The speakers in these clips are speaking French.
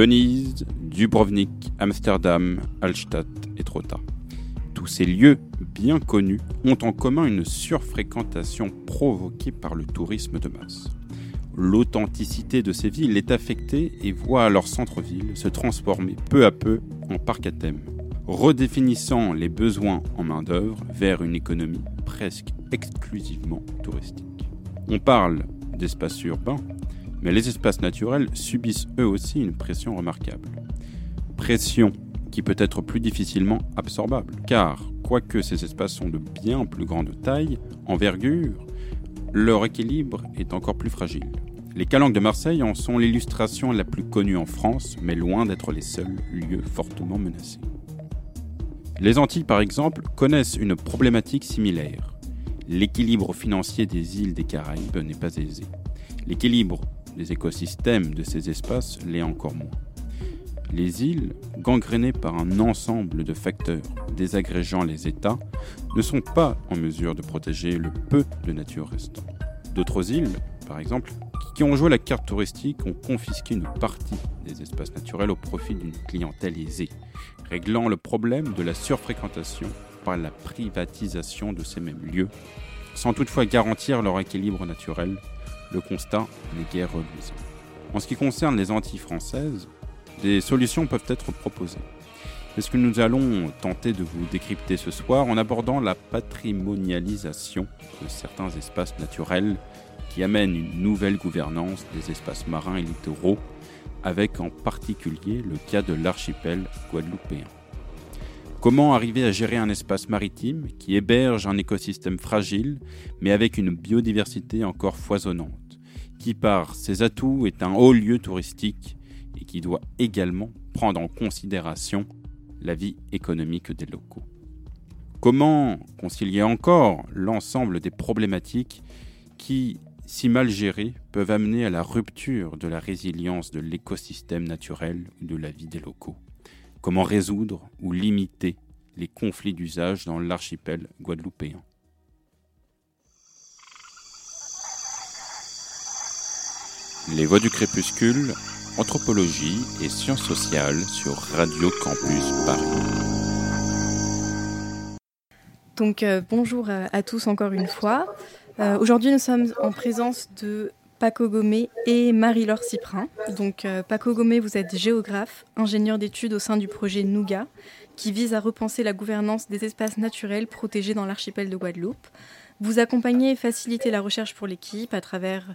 Venise, Dubrovnik, Amsterdam, Hallstatt et Trotta. Tous ces lieux bien connus ont en commun une surfréquentation provoquée par le tourisme de masse. L'authenticité de ces villes est affectée et voit leur centre-ville se transformer peu à peu en parc à thème, redéfinissant les besoins en main-d'œuvre vers une économie presque exclusivement touristique. On parle d'espaces urbains, mais les espaces naturels subissent eux aussi une pression remarquable. Pression qui peut être plus difficilement absorbable, car quoique ces espaces sont de bien plus grande taille, envergure, leur équilibre est encore plus fragile. Les calanques de Marseille en sont l'illustration la plus connue en France, mais loin d'être les seuls lieux fortement menacés. Les Antilles, par exemple, connaissent une problématique similaire. L'équilibre financier des îles des Caraïbes n'est pas aisé. L'équilibre des écosystèmes de ces espaces l'est encore moins. Les îles, gangrénées par un ensemble de facteurs désagrégeant les États, ne sont pas en mesure de protéger le peu de nature restant. D'autres îles, par exemple, qui ont joué la carte touristique, ont confisqué une partie des espaces naturels au profit d'une clientèle aisée, réglant le problème de la surfréquentation par la privatisation de ces mêmes lieux, sans toutefois garantir leur équilibre naturel le constat n'est guère reluisant. En ce qui concerne les Antilles françaises, des solutions peuvent être proposées. C'est ce que nous allons tenter de vous décrypter ce soir en abordant la patrimonialisation de certains espaces naturels qui amènent une nouvelle gouvernance des espaces marins et littoraux, avec en particulier le cas de l'archipel guadeloupéen? Comment arriver à gérer un espace maritime qui héberge un écosystème fragile, mais avec une biodiversité encore foisonnante? Qui par ses atouts est un haut lieu touristique et qui doit également prendre en considération la vie économique des locaux. Comment concilier encore l'ensemble des problématiques qui, si mal gérées, peuvent amener à la rupture de la résilience de l'écosystème naturel ou de la vie des locaux? Comment résoudre ou limiter les conflits d'usage dans l'archipel guadeloupéen? Les Voix du Crépuscule, Anthropologie et Sciences sociales sur Radio Campus Paris. Donc euh, bonjour à, tous encore une fois. Euh, aujourd'hui nous sommes en présence de Paco Gomé et Marie-Laure Cyprin. Donc euh, Paco Gomé, vous êtes géographe, ingénieur d'études au sein du projet Nougat, qui vise à repenser la gouvernance des espaces naturels protégés dans l'archipel de Guadeloupe. Vous accompagnez et facilitez la recherche pour l'équipe à travers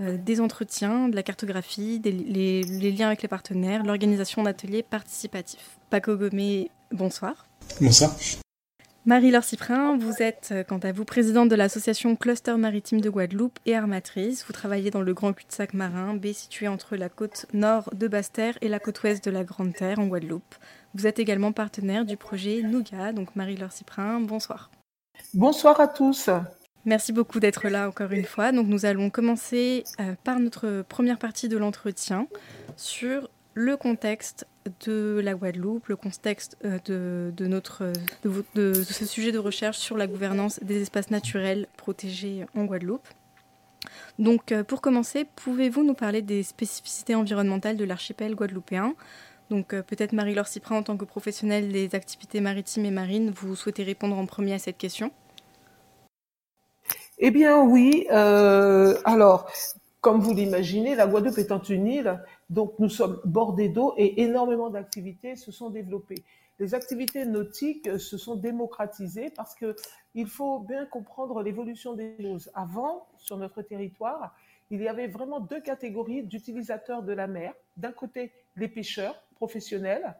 euh, des entretiens, de la cartographie, les, liens avec les partenaires, l'organisation d'ateliers participatifs. Paco Gomé, bonsoir. Bonsoir. Marie-Laure Cyprin, vous êtes euh, quant à vous présidente de l'association Cluster Maritime de Guadeloupe et armatrice. Vous travaillez dans le grand cul-de-sac marin, baie située entre la côte nord de Basse-Terre et la côte ouest de la Grande Terre en Guadeloupe. Vous êtes également partenaire du projet Nougat, donc Marie-Laure Cyprin, bonsoir. Bonsoir à tous. Merci beaucoup d'être là encore une fois. Donc nous allons commencer euh, par notre première partie de l'entretien sur le contexte de la Guadeloupe, le contexte euh, de, de, ce sujet de recherche sur la gouvernance des espaces naturels protégés en Guadeloupe. Donc euh, pour commencer, pouvez-vous nous parler des spécificités environnementales de l'archipel guadeloupéen? Donc peut-être Marie-Laure Cyprin, en tant que professionnelle des activités maritimes et marines, vous souhaitez répondre en premier à cette question? Eh bien oui, euh, alors comme vous l'imaginez, la Guadeloupe étant une île, donc nous sommes bordés d'eau et énormément d'activités se sont développées. Les activités nautiques se sont démocratisées parce que il faut bien comprendre l'évolution des choses. Avant, sur notre territoire, il y avait vraiment deux catégories d'utilisateurs de la mer. D'un côté, les pêcheurs professionnels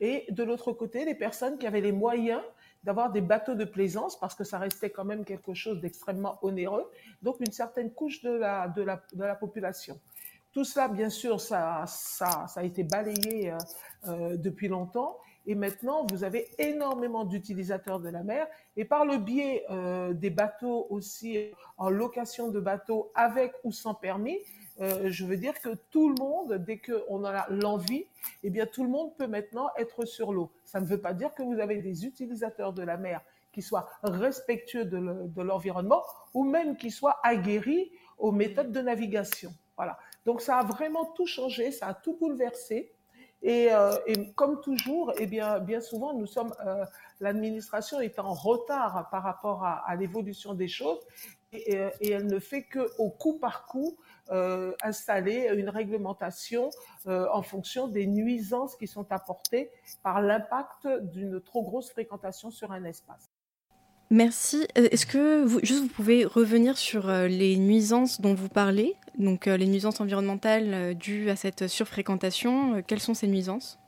et de l'autre côté, les personnes qui avaient les moyens d'avoir des bateaux de plaisance parce que ça restait quand même quelque chose d'extrêmement onéreux, donc une certaine couche de la, de la, de la population. Tout cela, bien sûr, ça, ça, ça a été balayé euh, euh, depuis longtemps. Et maintenant, vous avez énormément d'utilisateurs de la mer. Et par le biais euh, des bateaux aussi, en location de bateaux avec ou sans permis, euh, je veux dire que tout le monde, dès qu'on a l'envie, eh bien tout le monde peut maintenant être sur l'eau. Ça ne veut pas dire que vous avez des utilisateurs de la mer qui soient respectueux de l'environnement ou même qui soient aguerris aux méthodes de navigation. Voilà. Donc ça a vraiment tout changé, ça a tout bouleversé. Et, comme toujours, eh bien, bien souvent, nous sommes, l'administration est en retard par rapport à, l'évolution des choses et, et, elle ne fait que au coup par coup euh, installer une réglementation euh, en fonction des nuisances qui sont apportées par l'impact d'une trop grosse fréquentation sur un espace. Merci. Euh, est-ce que vous, juste vous pouvez revenir sur les nuisances dont vous parlez, donc les nuisances environnementales dues à cette surfréquentation Quelles sont ces nuisances?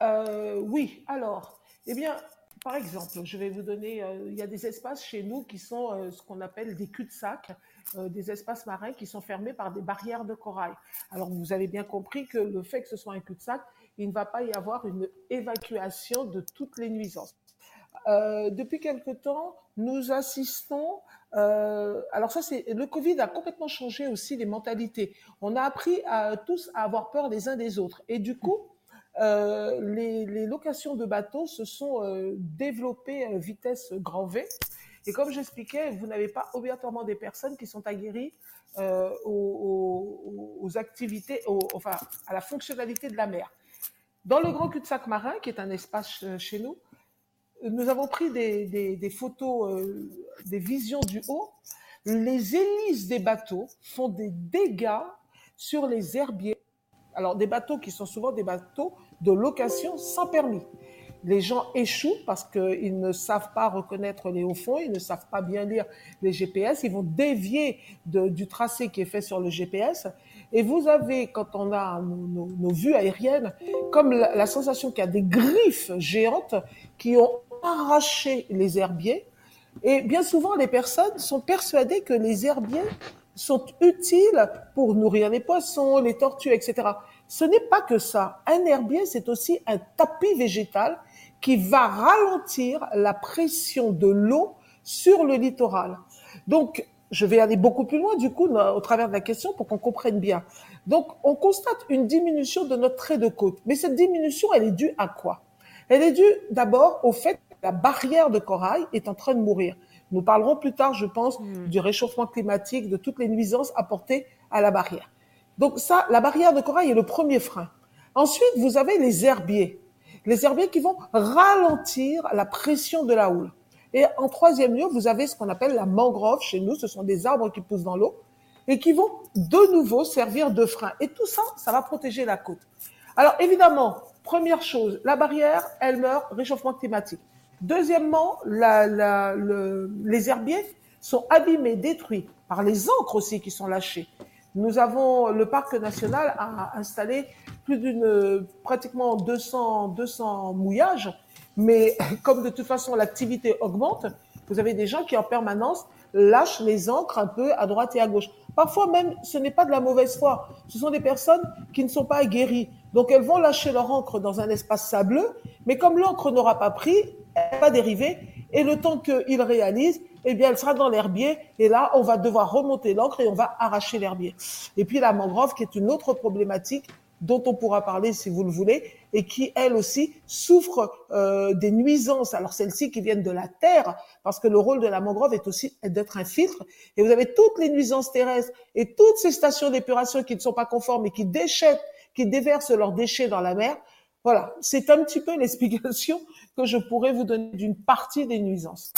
Oui, alors, eh bien, par exemple, je vais vous donner, il y a des espaces chez nous qui sont ce qu'on appelle des cul-de-sac. Euh, des espaces marins qui sont fermés par des barrières de corail. Alors vous avez bien compris que le fait que ce soit un cul-de-sac, il ne va pas y avoir une évacuation de toutes les nuisances. Euh, depuis quelque temps, nous assistons. Euh, alors ça, c'est le Covid a complètement changé aussi les mentalités. On a appris à tous à avoir peur les uns des autres, et du coup, les, les, locations de bateaux se sont développées à vitesse grand V. Et comme j'expliquais, vous n'avez pas obligatoirement des personnes qui sont aguerries euh, aux, activités, enfin à la fonctionnalité de la mer. Dans le grand cul-de-sac marin, qui est un espace euh, chez nous, nous avons pris des, photos, euh, des visions du haut. Les hélices des bateaux font des dégâts sur les herbiers. Alors des bateaux qui sont souvent des bateaux de location sans permis les gens échouent parce qu'ils ne savent pas reconnaître les hauts fonds, ils ne savent pas bien lire les GPS, ils vont dévier du tracé qui est fait sur le GPS. Et vous avez, quand on a nos, vues aériennes, comme la, sensation qu'il y a des griffes géantes qui ont arraché les herbiers. Et bien souvent, les personnes sont persuadées que les herbiers sont utiles pour nourrir les poissons, les tortues, etc. Ce n'est pas que ça. Un herbier, c'est aussi un tapis végétal qui va ralentir la pression de l'eau sur le littoral. Donc, je vais aller beaucoup plus loin, du coup, au travers de la question pour qu'on comprenne bien. Donc, on constate une diminution de notre trait de côte. Mais cette diminution, elle est due à quoi? Elle est due d'abord au fait que la barrière de corail est en train de mourir. Nous parlerons plus tard, je pense, hmm. du réchauffement climatique, de toutes les nuisances apportées à la barrière. Donc ça, la barrière de corail est le premier frein. Ensuite, vous avez les herbiers les herbiers qui vont ralentir la pression de la houle. Et en troisième lieu, vous avez ce qu'on appelle la mangrove chez nous. Ce sont des arbres qui poussent dans l'eau et qui vont de nouveau servir de frein. Et tout ça, ça va protéger la côte. Alors évidemment, première chose, la barrière, elle meurt, réchauffement climatique. Deuxièmement, les herbiers sont abîmés, détruits par les encres aussi qui sont lâchées. Nous avons, le parc national a installé plus d'une, pratiquement 200, 200 mouillages, mais comme de toute façon l'activité augmente, vous avez des gens qui en permanence lâchent les encres un peu à droite et à gauche. Parfois même, ce n'est pas de la mauvaise foi. Ce sont des personnes qui ne sont pas aguerries. Donc elles vont lâcher leur encre dans un espace sableux, mais comme l'encre n'aura pas pris, elle va dériver. Et le temps qu'ils réalisent, eh bien, elle sera dans l'herbier. Et là, on va devoir remonter l'encre et on va arracher l'herbier. Et puis la mangrove, qui est une autre problématique dont on pourra parler si vous le voulez, et qui, elle aussi, souffre euh, des nuisances. Alors celles-ci qui viennent de la terre, parce que le rôle de la mangrove est aussi d'être un filtre. Et vous avez toutes les nuisances terrestres et toutes ces stations d'épuration qui ne sont pas conformes et qui déchettent, qui déversent leurs déchets dans la mer. Voilà, c'est un petit peu l'explication que je pourrais vous donner d'une partie des nuisances.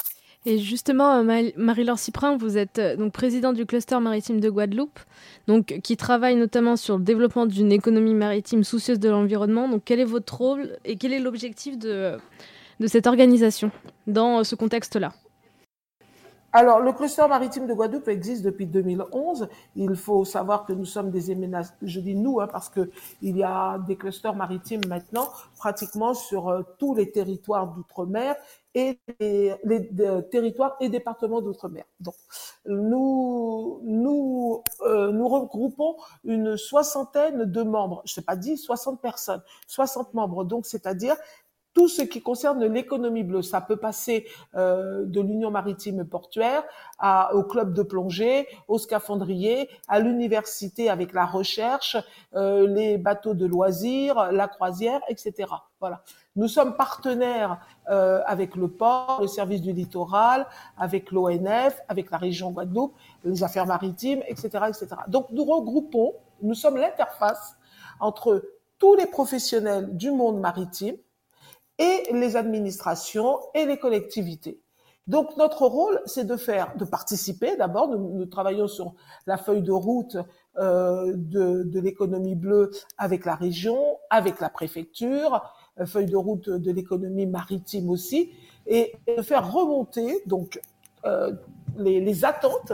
Et justement, euh, Marie-Laure Cyprin, vous êtes euh, donc présidente du cluster maritime de Guadeloupe, donc qui travaille notamment sur le développement d'une économie maritime soucieuse de l'environnement. Donc, quel est votre rôle et quel est l'objectif de, cette organisation dans euh, ce contexte-là? Alors, le cluster maritime de Guadeloupe existe depuis 2011. Il faut savoir que nous sommes des éménages, je dis nous, hein, parce que il y a des clusters maritimes maintenant, pratiquement sur tous les territoires d'outre-mer et les, territoires et départements d'outre-mer. Donc, nous nous euh, nous regroupons une soixantaine de membres. Je sais pas dit 60 personnes, 60 membres. Donc, c'est-à-dire tout ce qui concerne l'économie bleue. Ça peut passer euh, de l'Union maritime portuaire à, au club de plongée, au scaphandrier, à l'université avec la recherche, euh, les bateaux de loisirs, la croisière, etc. Voilà. Nous sommes partenaires euh, avec le port, le service du littoral, avec l'ONF, avec la région Guadeloupe, les affaires maritimes, etc., etc. Donc nous regroupons, nous sommes l'interface entre tous les professionnels du monde maritime et les administrations et les collectivités. Donc notre rôle, c'est de faire, de participer. D'abord, nous, travaillons sur la feuille de route euh, de, l'économie bleue avec la région, avec la préfecture, la feuille de route de l'économie maritime aussi, et, de faire remonter donc euh, les, attentes,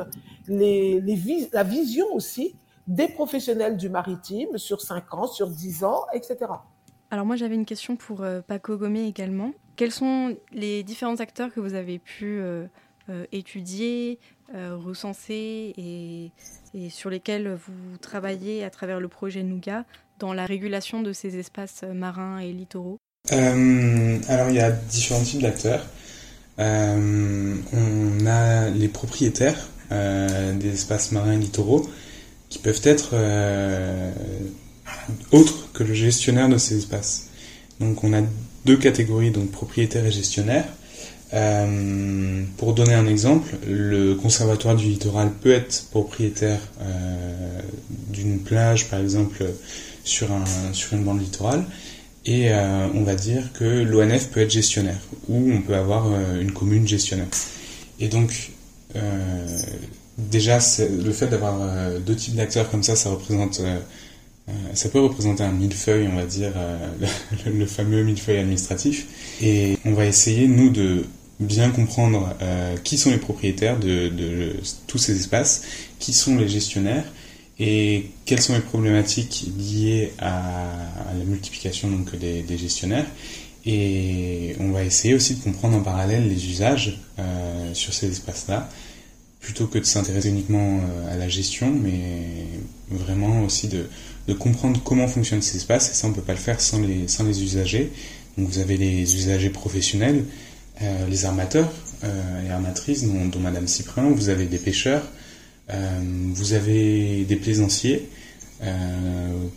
la vision aussi des professionnels du maritime sur 5 ans, sur 10 ans, etc. Alors moi j'avais une question pour euh, Paco Gomé également. Quels sont les différents acteurs que vous avez pu euh, euh, étudier, recenser et, et, sur lesquels vous travaillez à travers le projet Nougat dans la régulation de ces espaces marins et littoraux? Alors il y a différents types d'acteurs. on a les propriétaires des espaces marins et littoraux qui peuvent être euh, autres que le gestionnaire de ces espaces. Donc on a deux catégories, donc propriétaire et gestionnaire. Euh, pour donner un exemple, le conservatoire du littoral peut être propriétaire euh, d'une plage, par exemple, sur, un, sur une bande littorale, et on va dire que l'ONF peut être gestionnaire, ou on peut avoir une commune gestionnaire. Et donc, déjà, le fait d'avoir euh, deux types d'acteurs comme ça, ça représente, euh, euh, ça peut représenter un millefeuille, on va dire, le, fameux millefeuille administratif. Et on va essayer, nous, de bien comprendre qui sont les propriétaires de, tous ces espaces, qui sont les gestionnaires et quelles sont les problématiques liées à, la multiplication donc des, gestionnaires. Et on va essayer aussi de comprendre en parallèle les usages sur ces espaces-là plutôt que de s'intéresser uniquement euh, à la gestion, mais vraiment aussi de, comprendre comment fonctionnent ces espaces, et ça on ne peut pas le faire sans les, sans les usagers. Donc vous avez les usagers professionnels, euh, les armateurs euh, et armatrices, dont, Madame Cyprien, vous avez des pêcheurs, vous avez des plaisanciers,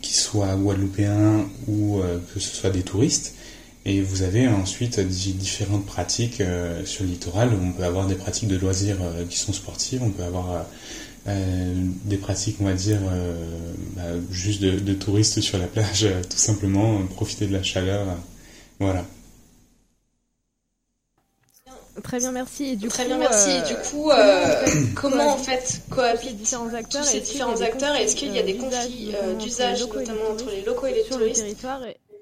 qui soient guadeloupéens ou que ce soit des touristes, et vous avez ensuite différentes pratiques euh, sur le littoral. On peut avoir des pratiques de loisirs euh, qui sont sportives, on peut avoir euh, des pratiques, on va dire, bah, juste de, touristes sur la plage, tout simplement, profiter de la chaleur. voilà. Très bien, merci. Et du Très coup, bien, merci. Et du coup, comment en fait cohabitent différents acteurs tous ces différents acteurs? Est-ce qu'il y a des conflits d'usage, notamment entre les locaux et les touristes?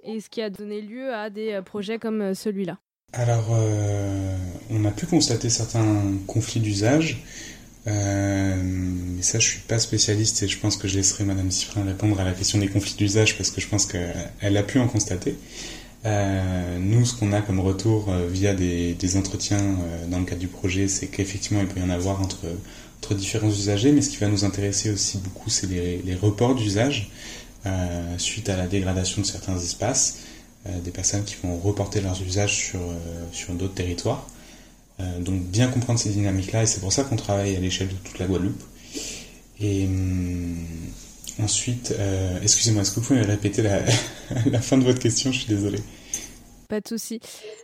et ce qui a donné lieu à des euh, projets comme euh, celui-là Alors, euh, on a pu constater certains conflits d'usage. Mais ça, je suis pas spécialiste et je pense que je laisserai Madame Sifrin répondre à la question des conflits d'usage parce que je pense qu'elle a pu en constater. nous, ce qu'on a comme retour via des, entretiens dans le cadre du projet, c'est qu'effectivement, il peut y en avoir entre, entre différents usagers, mais ce qui va nous intéresser aussi beaucoup, c'est les, les reports d'usage. Euh, suite à la dégradation de certains espaces, euh, des personnes qui vont reporter leurs usages sur, euh, sur d'autres territoires. Donc bien comprendre ces dynamiques-là, et c'est pour ça qu'on travaille à l'échelle de toute la Guadeloupe. Et hum, ensuite, excusez-moi, est-ce que vous pouvez répéter la, la fin de votre question? Je suis désolé. Pas de souci.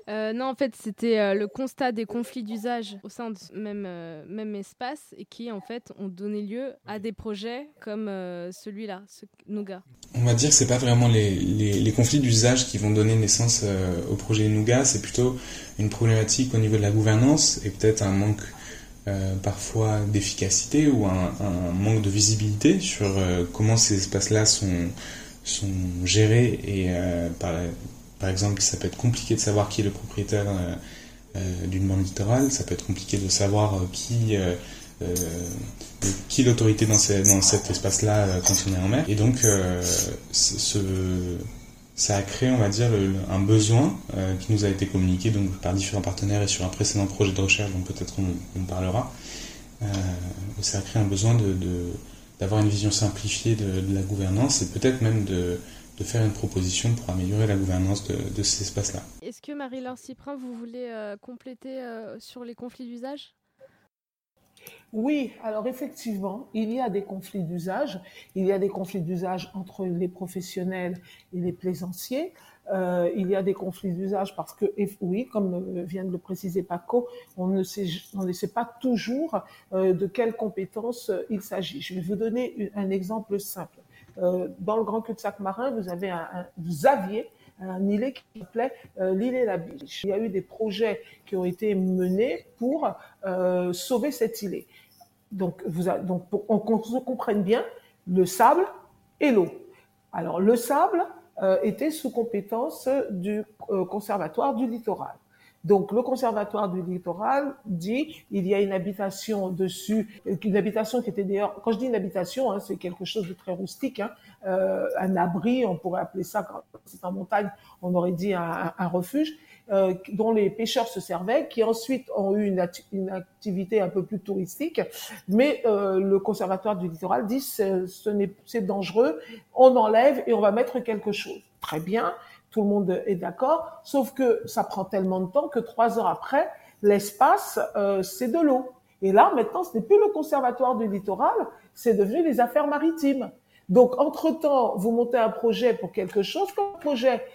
Euh, non, en fait, c'était euh, le constat des conflits d'usage au sein de même, euh, même espace et qui, en fait, ont donné lieu à des projets comme celui-là, ce Nougat. On va dire que c'est pas vraiment les, les, conflits d'usage qui vont donner naissance au projet Nougat, c'est plutôt une problématique au niveau de la gouvernance et peut-être un manque parfois d'efficacité ou un, un, manque de visibilité sur comment ces espaces-là sont, sont gérés et par, par exemple, ça peut être compliqué de savoir qui est le propriétaire euh, euh, d'une bande littorale, ça peut être compliqué de savoir euh, qui, qui est l'autorité dans, cet espace-là quand on est en mer. Et donc, ça a créé, on va dire, un besoin qui nous a été communiqué donc, par différents partenaires et sur un précédent projet de recherche dont peut-être on, parlera. ça a créé un besoin d'avoir une vision simplifiée de la gouvernance et peut-être même de, de faire une proposition pour améliorer la gouvernance de, de ces espaces-là. Est-ce que Marie-Laure Cyprin, vous voulez euh, compléter euh, sur les conflits d'usage? Oui, alors effectivement, il y a des conflits d'usage. Il y a des conflits d'usage entre les professionnels et les plaisanciers. Euh, il y a des conflits d'usage parce que, oui, comme vient de le préciser Paco, on ne sait, on ne sait pas toujours de quelles compétences il s'agit. Je vais vous donner un exemple simple dans le grand cul-de-sac marin, vous avez un, vous aviez un îlet qui s'appelait l'île et la biche. Il y a eu des projets qui ont été menés pour sauver cet îlet. Donc, vous donc pour qu'on comprenne bien, le sable et l'eau. Alors, le sable était sous compétence du conservatoire du littoral. Donc, le conservatoire du littoral dit il y a une habitation dessus, une habitation qui était d'ailleurs, quand je dis une habitation, hein, c'est quelque chose de très rustique, hein, euh, un abri, on pourrait appeler ça, quand c'est en montagne, on aurait dit un, refuge, euh, dont les pêcheurs se servaient, qui ensuite ont eu une, une activité un peu plus touristique. Mais euh, le conservatoire du littoral dit ce c'est dangereux, on enlève et on va mettre quelque chose. Très bien tout le monde est d'accord, sauf que ça prend tellement de temps que trois heures après, l'espace, euh, c'est de l'eau. Et là, maintenant, ce n'est plus le conservatoire du littoral, c'est devenu les affaires maritimes. Donc, entre-temps, vous montez un projet pour quelque chose, quand le projet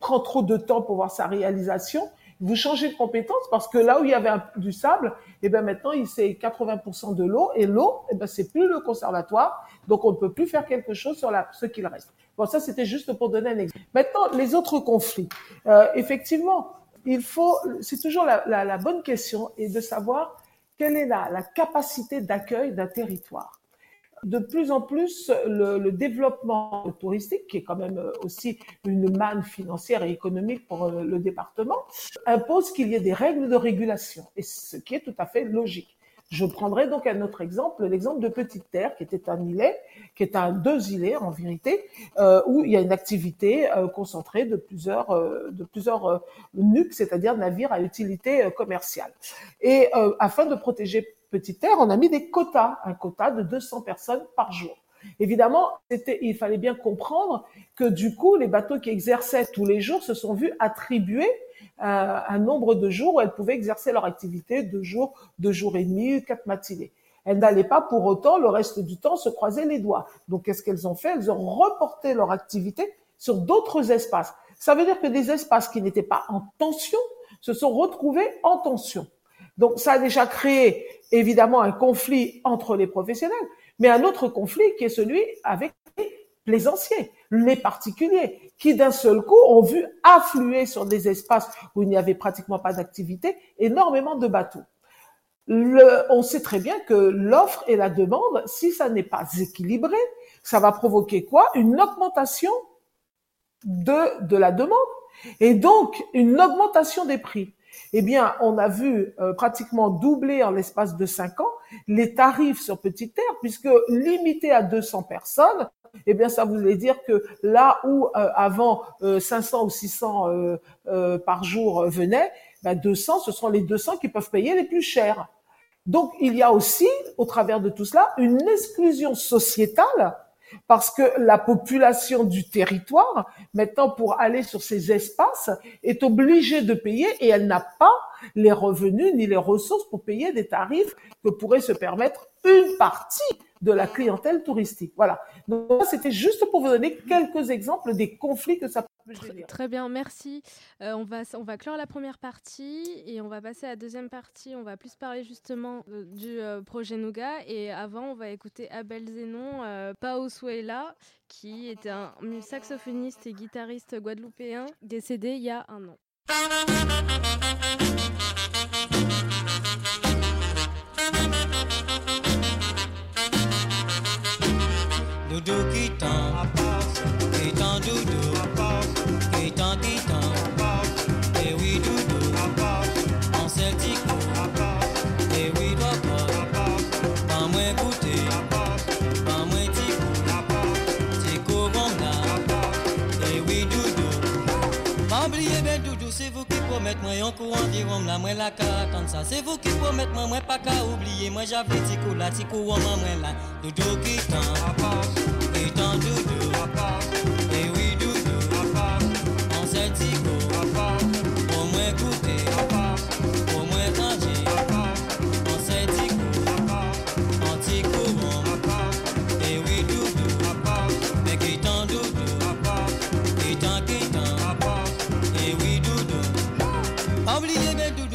prend trop de temps pour voir sa réalisation, vous changez de compétence parce que là où il y avait du sable, et eh ben maintenant c'est 80% de l'eau et l'eau, et eh ben c'est plus le conservatoire, donc on ne peut plus faire quelque chose sur ce qu'il reste. Bon, ça c'était juste pour donner un exemple. Maintenant, les autres conflits. Euh, effectivement, il faut, c'est toujours la, bonne question et de savoir quelle est la, la capacité d'accueil d'un territoire de plus en plus le, le, développement touristique, qui est quand même euh, aussi une manne financière et économique pour euh, le département, impose qu'il y ait des règles de régulation, et ce qui est tout à fait logique. Je prendrai donc un autre exemple, l'exemple de Petite Terre, qui était un îlet, qui est un deux îlets en vérité, euh, où il y a une activité euh, concentrée de plusieurs euh, de plusieurs nuques, c'est-à-dire navires à utilité commerciale. Et afin de protéger Petite Terre, on a mis des quotas, un quota de 200 personnes par jour. Évidemment, il fallait bien comprendre que du coup, les bateaux qui exerçaient tous les jours se sont vus attribuer euh, un nombre de jours où elles pouvaient exercer leur activité, deux jours, deux jours et demi, quatre matinées. Elles n'allaient pas pour autant le reste du temps se croiser les doigts. Donc, qu'est-ce qu'elles ont fait? Elles ont reporté leur activité sur d'autres espaces. Ça veut dire que des espaces qui n'étaient pas en tension se sont retrouvés en tension. Donc ça a déjà créé évidemment un conflit entre les professionnels, mais un autre conflit qui est celui avec plaisanciers, les particuliers, qui d'un seul coup ont vu affluer sur des espaces où il n'y avait pratiquement pas d'activité énormément de bateaux. Le, on sait très bien que l'offre et la demande, si ça n'est pas équilibré, ça va provoquer quoi? Une augmentation de, de la demande. Et donc une augmentation des prix. Eh bien, on a vu euh, pratiquement doubler en l'espace de cinq ans les tarifs sur Petite Terre, puisque limité à 200 personnes, eh bien, ça voulait dire que là où euh, avant 500 euh, ou 600 par jour venaient, ben 200, ce sont les 200 qui peuvent payer les plus chers. Donc, il y a aussi, au travers de tout cela, une exclusion sociétale parce que la population du territoire, maintenant pour aller sur ces espaces, est obligée de payer et elle n'a pas les revenus ni les ressources pour payer des tarifs que pourrait se permettre une partie de la clientèle touristique. Voilà. Donc c'était juste pour vous donner quelques exemples des conflits que ça peut générer. Très bien, merci. Euh, on, va, on va clore la première partie et on va passer à la deuxième partie. On va plus parler justement euh, du euh, projet Nougat. Et avant, on va écouter Abel Zenon, euh, Suela, qui était un saxophoniste et guitariste guadeloupéen décédé il y a un an. Moi en courant la la comme ça. C'est vous qui promettez moi moi pas qu'à oublier, moi j'avais tico la tico moi moi là. Doudou qui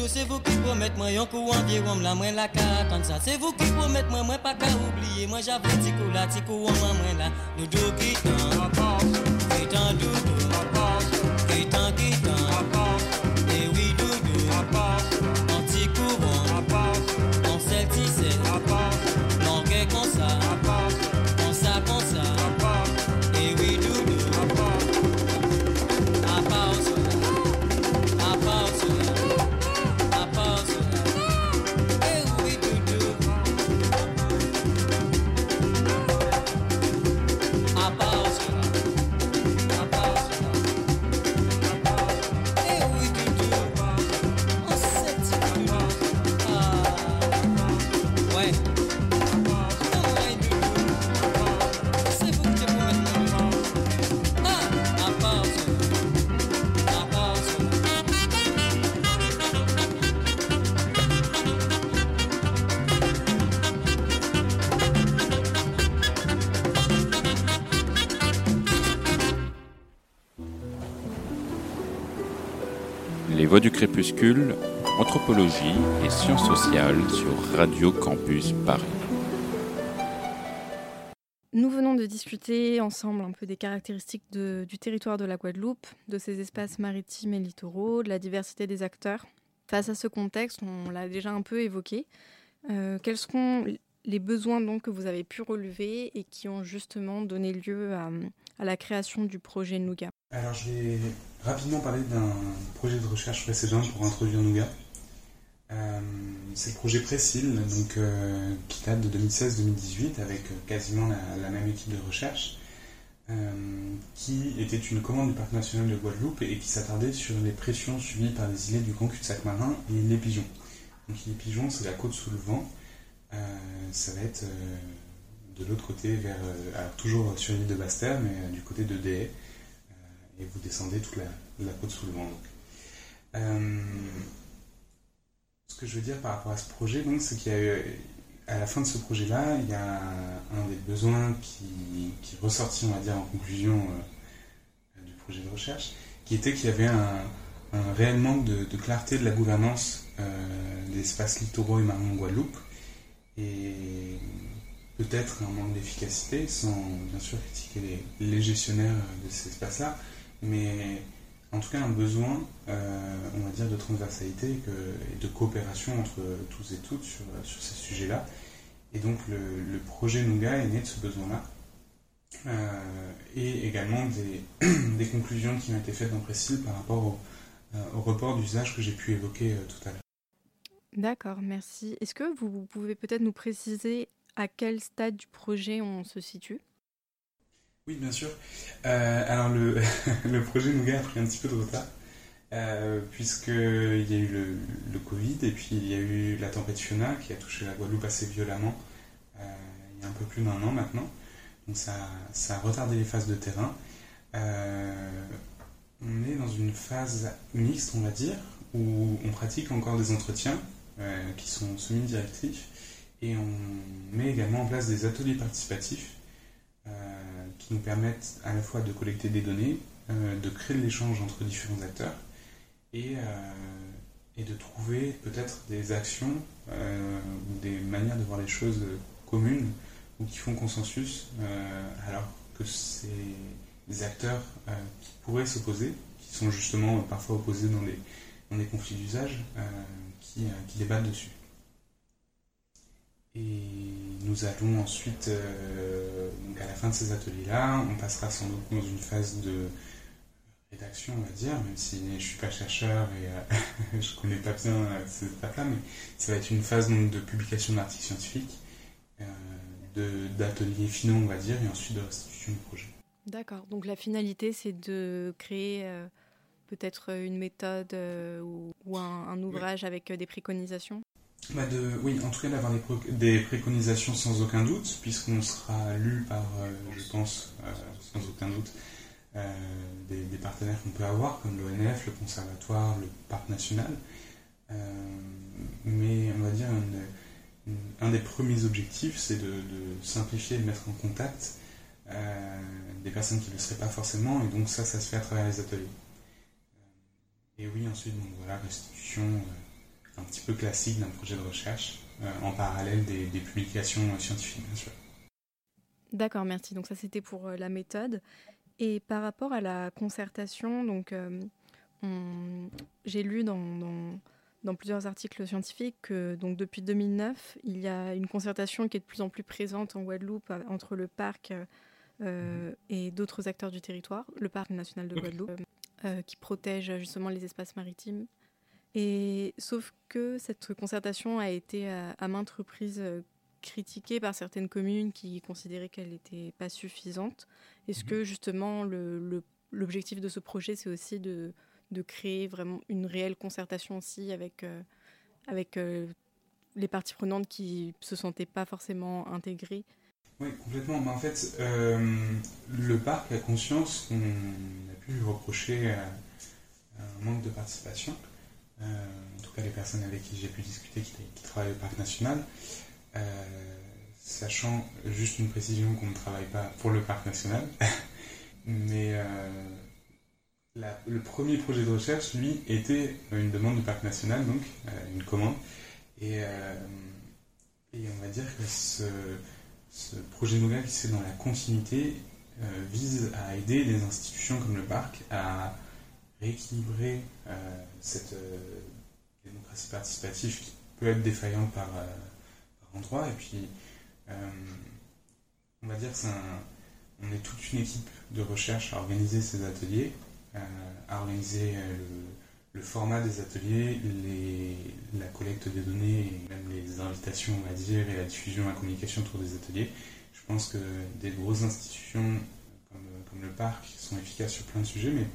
c'est vous qui promettez moi yon coup environ la moins la attendre ça. C'est vous qui promettez moi moi pas qu'à oublier moi j'avoue ti coup là ti coup moi moi là. Nous deux qui tant et tant doudou et tant qui tant et oui doudou. Voix du Crépuscule, Anthropologie et Sciences sociales sur Radio Campus Paris. Nous venons de discuter ensemble un peu des caractéristiques de- du territoire de la Guadeloupe, de ses espaces maritimes et littoraux, de la diversité des acteurs. Face à ce contexte, on l'a déjà un peu évoqué. Euh, quels sont les besoins donc que vous avez pu relever et qui ont justement donné lieu à, à la création du projet Nougat? Alors, je vais rapidement parler d'un projet de recherche précédent pour introduire Nougat. Euh, c'est le projet Précile, donc, euh, qui date de 2016-2018 avec euh, quasiment la, même équipe de recherche, qui était une commande du Parc national de Guadeloupe et qui s'attardait sur les pressions subies par les îlets du Grand Cul-de-Sac marin et les pigeons. Donc, les pigeons, c'est la côte sous le vent. Ça va être de l'autre côté, vers, alors toujours sur l'île de Basse-Terre, mais du côté de Déhay et vous descendez toute la, côte sous le vent. donc. Euh, ce que je veux dire par rapport à ce projet, c'est qu'il la fin de ce projet-là, il y a un des besoins qui, qui est ressorti, on va dire, en conclusion euh, du projet de recherche, qui était qu'il y avait un, réel manque de, clarté de la gouvernance euh, des espaces littoraux et marins en Guadeloupe, et peut-être un manque d'efficacité, sans bien sûr critiquer les gestionnaires de ces espaces-là, mais en tout cas un besoin, euh, on va dire, de transversalité et, de coopération entre tous et toutes sur, ces sujets-là. Et donc le, projet Nougat est né de ce besoin-là. Euh, et également des, conclusions qui ont été faites dans Précile par rapport au, euh, au report d'usage que j'ai pu évoquer tout à l'heure. D'accord, merci. Est-ce que vous pouvez peut-être nous préciser à quel stade du projet on se situe? Oui, bien sûr. Euh, alors, le, le projet Nougat a pris un petit peu de retard, euh, puisqu'il y a eu le, le Covid et puis il y a eu la tempête Fiona qui a touché la Guadeloupe assez violemment euh, il y a un peu plus d'un an maintenant. Donc, ça, ça a retardé les phases de terrain. Euh, on est dans une phase mixte, on va dire, où on pratique encore des entretiens qui sont semi-directifs et on met également en place des ateliers participatifs qui nous permettent à la fois de collecter des données, euh, de créer de l'échange entre différents acteurs et, euh, et de trouver peut-être des actions euh, ou des manières de voir les choses communes ou qui font consensus alors que c'est des acteurs qui pourraient s'opposer, qui sont justement parfois opposés dans des, dans conflits d'usage, qui, qui débattent dessus. Et nous allons ensuite, euh, donc à la fin de ces ateliers-là, on passera sans doute dans une phase de rédaction, on va dire, même si je ne suis pas chercheur et euh, je ne connais pas bien euh, ces étapes-là, mais ça va être une phase donc, de publication d'articles scientifiques, euh, de- d'ateliers finaux, on va dire, et ensuite de restitution du projet. D'accord, donc la finalité c'est de créer peut-être une méthode ou, ou un, un ouvrage avec des préconisations? Bah oui, en tout cas d'avoir des, préconisations sans aucun doute, puisqu'on sera lu par, euh, je pense, euh, sans aucun doute, euh, des, partenaires qu'on peut avoir, comme l'ONF, le Conservatoire, le Parc National. Mais on va dire, un des premiers objectifs, c'est de, simplifier et de mettre en contact des personnes qui ne le seraient pas forcément, et donc ça, ça se fait à travers les ateliers. Et oui, ensuite, voilà, restitution. Un petit peu classique d'un projet de recherche, en parallèle des, des publications scientifiques, bien sûr. D'accord, merci. Donc ça, c'était pour la méthode. Et par rapport à la concertation, donc j'ai lu dans, dans, plusieurs articles scientifiques que donc depuis 2009, il y a une concertation qui est de plus en plus présente en Guadeloupe euh, entre le parc euh, et d'autres acteurs du territoire, le parc national de Guadeloupe, euh, qui protège justement les espaces maritimes. Et sauf que cette concertation a été à, maintes reprises critiquée par certaines communes qui considéraient qu'elle n'était pas suffisante. Est-ce mhm. que justement l'objectif de ce projet, c'est aussi de, de créer vraiment une réelle concertation aussi avec, euh, avec euh, les parties prenantes qui ne se sentaient pas forcément intégrées? Oui, complètement. Mais en fait, euh, le parc a conscience qu'on a pu lui reprocher un manque de participation. En tout cas, les personnes avec qui j'ai pu discuter qui, travaillent au parc national. sachant juste une précision qu'on ne travaille pas pour le parc national. Mais le premier projet de recherche, lui, était une demande du parc national, donc euh, une commande. Et, euh, on va dire que ce, projet de qui fait dans la continuité, euh, vise à aider les institutions comme le parc à rééquilibrer cette démocratie participative qui peut être défaillante par, par endroit. Et puis, on va dire qu'on est toute une équipe de recherche à organiser ces ateliers à organiser euh, le, format des ateliers, la collecte des données et même les invitations, on va dire, et la diffusion, la communication autour des ateliers. Je pense que des grosses institutions comme, le parc sont efficaces sur plein de sujets, mais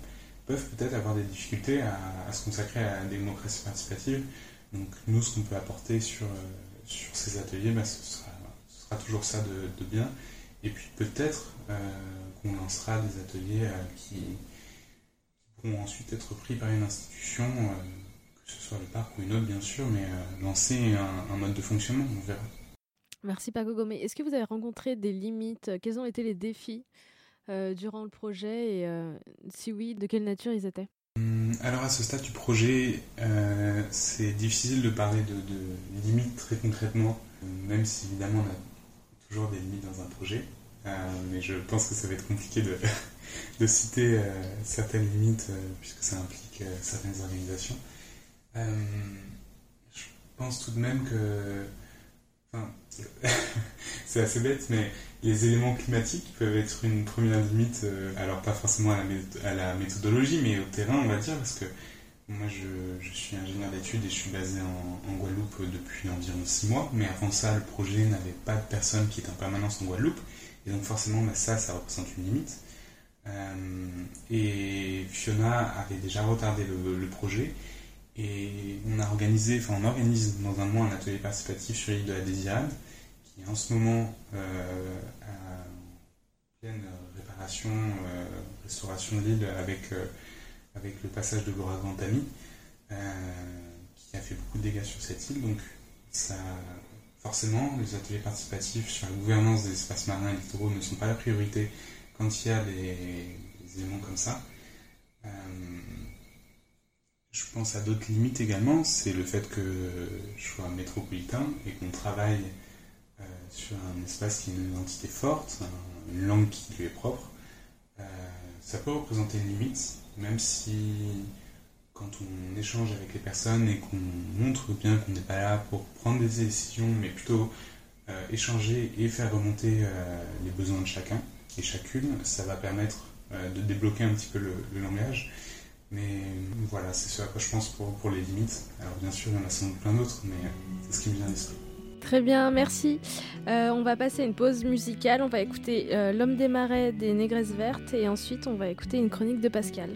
peuvent peut-être avoir des difficultés à, se consacrer à la démocratie participative. Donc nous, ce qu'on peut apporter sur, euh, sur ces ateliers, bah, ce, sera, toujours ça de, bien. Et puis peut-être euh, qu'on lancera des ateliers qui, pourront ensuite être pris par une institution, euh, que ce soit le parc ou une autre bien sûr, mais euh, lancer un, mode de fonctionnement, on verra. Merci Paco Gomé. Est-ce que vous avez rencontré des limites? Quels ont été les défis? euh, durant le projet et si oui, de quelle nature ils étaient? Hum, alors à ce stade du projet, c'est difficile de parler de, limites très concrètement, même si évidemment on a toujours des limites dans un projet. mais je pense que ça va être compliqué de, citer euh, certaines limites, euh, puisque ça implique euh, certaines organisations. je pense tout de même que. Enfin, c'est assez bête, mais les éléments climatiques peuvent être une première limite, alors pas forcément à la, méthodologie, mais au terrain, on va dire, parce que moi je, suis ingénieur d'études et je suis basé en, Guadeloupe depuis environ six mois, mais avant ça, le projet n'avait pas de personne qui était en permanence en Guadeloupe, et donc forcément, bah, ça, ça représente une limite. Euh, et Fiona avait déjà retardé le, projet. Et on a organisé, enfin on organise dans un mois un atelier participatif sur l'île de la Désirade, qui est en ce moment euh, à pleine réparation, euh, restauration de l'île avec, avec le passage de l'ouragan Tami, qui a fait beaucoup de dégâts sur cette île. Donc ça, forcément, les ateliers participatifs sur la gouvernance des espaces marins et littoraux ne sont pas la priorité quand il y a des, éléments comme ça. Euh, je pense à d'autres limites également, c'est le fait que je sois métropolitain et qu'on travaille euh, sur un espace qui est une identité forte, une langue qui lui est propre. Euh, ça peut représenter une limite, même si quand on échange avec les personnes et qu'on montre bien qu'on n'est pas là pour prendre des décisions, mais plutôt échanger et faire remonter les besoins de chacun, et chacune, ça va permettre euh, de débloquer un petit peu le, langage. Mais voilà, c'est ce à quoi je pense pour, pour les limites. Alors bien sûr, il y en a sans doute plein d'autres, mais c'est ce qui me vient à l'esprit. Très bien, merci. Euh, on va passer à une pause musicale. On va écouter euh, L'homme des marais des Négresses Vertes et ensuite on va écouter une chronique de Pascal.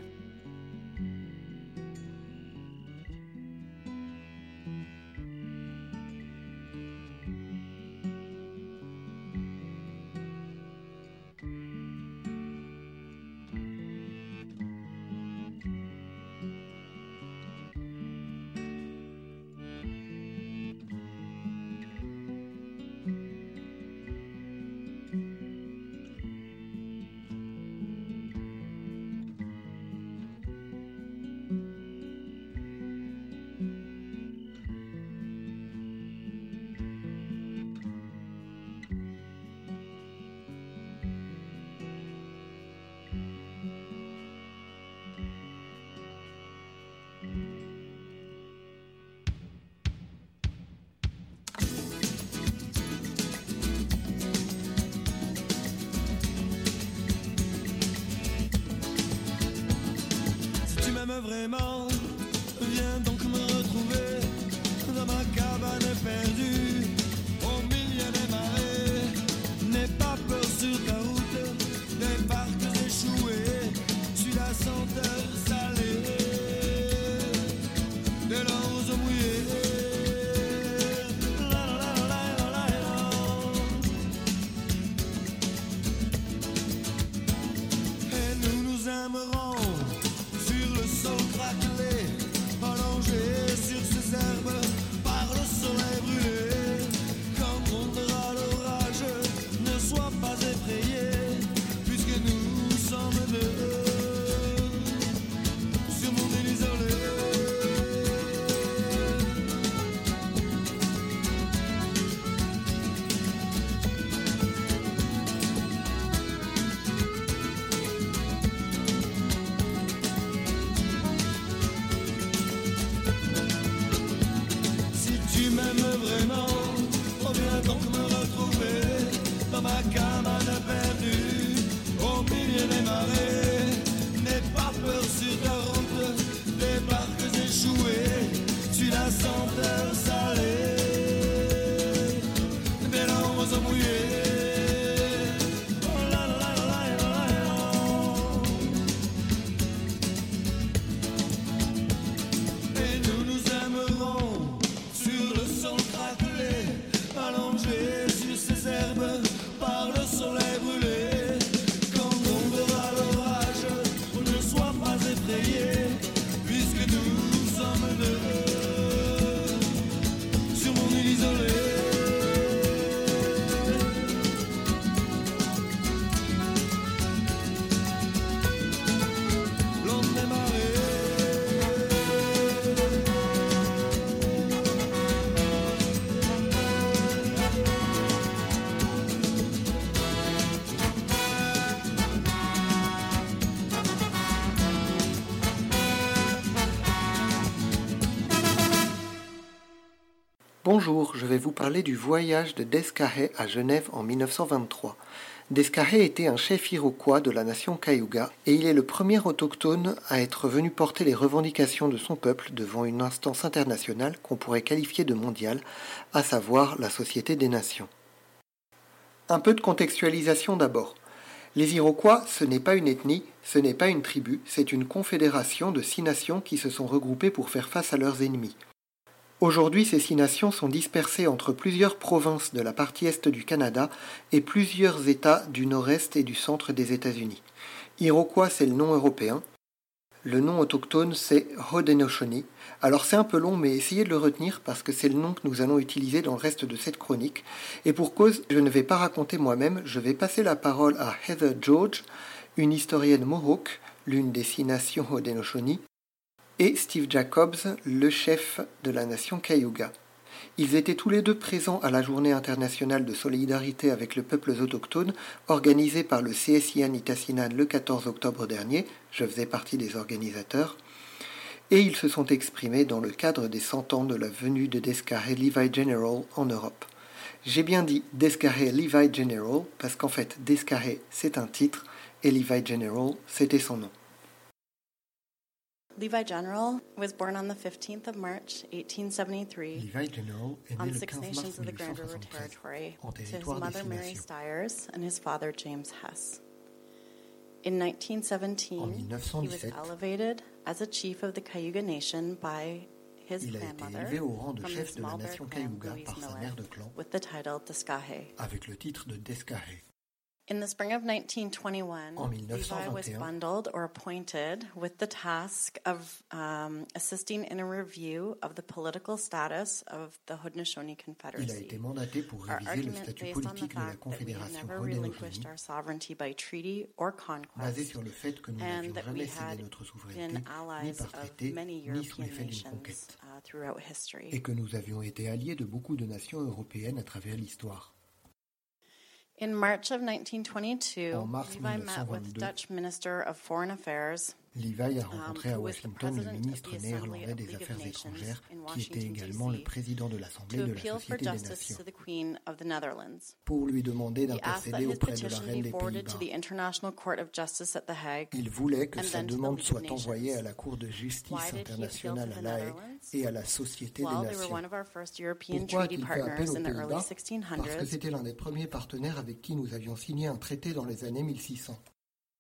Bonjour, je vais vous parler du voyage de Descarré à Genève en 1923. Descarré était un chef iroquois de la nation Cayuga et il est le premier autochtone à être venu porter les revendications de son peuple devant une instance internationale qu'on pourrait qualifier de mondiale, à savoir la Société des Nations. Un peu de contextualisation d'abord. Les Iroquois, ce n'est pas une ethnie, ce n'est pas une tribu, c'est une confédération de six nations qui se sont regroupées pour faire face à leurs ennemis. Aujourd'hui, ces six nations sont dispersées entre plusieurs provinces de la partie est du Canada et plusieurs États du nord-est et du centre des États-Unis. Iroquois, c'est le nom européen. Le nom autochtone, c'est Haudenosaunee. Alors c'est un peu long, mais essayez de le retenir parce que c'est le nom que nous allons utiliser dans le reste de cette chronique. Et pour cause, je ne vais pas raconter moi-même, je vais passer la parole à Heather George, une historienne Mohawk, l'une des six nations Haudenosaunee, et Steve Jacobs, le chef de la nation Cayuga. Ils étaient tous les deux présents à la journée internationale de solidarité avec les peuples autochtones organisée par le CSIA Nitassinan le 14 octobre dernier, je faisais partie des organisateurs, et ils se sont exprimés dans le cadre des 100 ans de la venue de Descarré Levi General en Europe. J'ai bien dit Descarré Levi General parce qu'en fait Descarré c'est un titre et Levi General c'était son nom. Levi General was born on the 15th of March, 1873, Levi General on Six Nations of the Grand River Territory to his mother Mary. Stiers and his father James Hess. In 1917, he was elevated as a chief of the Cayuga Nation by his Il a été élevé au rang de chef de la nation Cayuga par sa mère de clan with the title Descahe. avec le titre de Descarré. In the spring of 1921, En Levi was bundled or appointed with the task of um, assisting in a review of the political status of the Haudenosaunee Confederacy. Il a été mandaté pour Our réviser le statut based on the politique de la fact that we have Confédération never relinquished our sovereignty by treaty or basé conquest, sur le fait que nous and n'avions that jamais we cédé notre been souveraineté ni allies par of traité many ni sous European l'effet d'une nations conquête uh, throughout history. et que nous avions été alliés de beaucoup de nations européennes à travers l'histoire. In March of 1922, En Levi met with Dutch Minister of Foreign Affairs Levi a rencontré à Washington le ministre néerlandais des Affaires étrangères, qui était également le président de l'Assemblée de la Société des Nations, pour lui demander d'intercéder auprès de la reine des Pays-Bas. Il voulait que sa demande soit envoyée à la Cour de justice internationale à La Haye et à la Société des Nations. Pourquoi a-t-il fait appel aux Pays-Bas? Parce que c'était l'un des premiers partenaires avec qui nous avions signé un traité dans les années 1600.